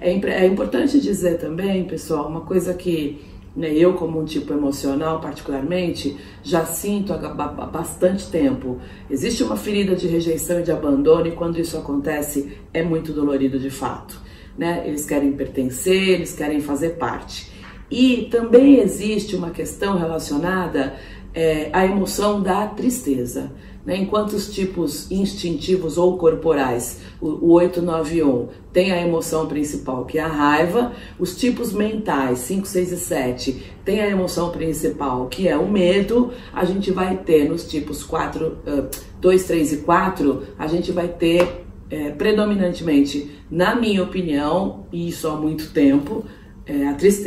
É, é importante dizer também, pessoal, uma coisa que né, eu, como um tipo emocional, particularmente, já sinto há bastante tempo. Existe uma ferida de rejeição e de abandono, e quando isso acontece, é muito dolorido de fato. Né? Eles querem pertencer, eles querem fazer parte. E também existe uma questão relacionada é, à emoção da tristeza. Né? Enquanto os tipos instintivos ou corporais, o, o 891, tem a emoção principal, que é a raiva, os tipos mentais, 5, 6 e 7, tem a emoção principal, que é o medo, a gente vai ter nos tipos 4, uh, 2, 3 e 4, a gente vai ter é, predominantemente, na minha opinião, e isso há muito tempo, é, a tristeza.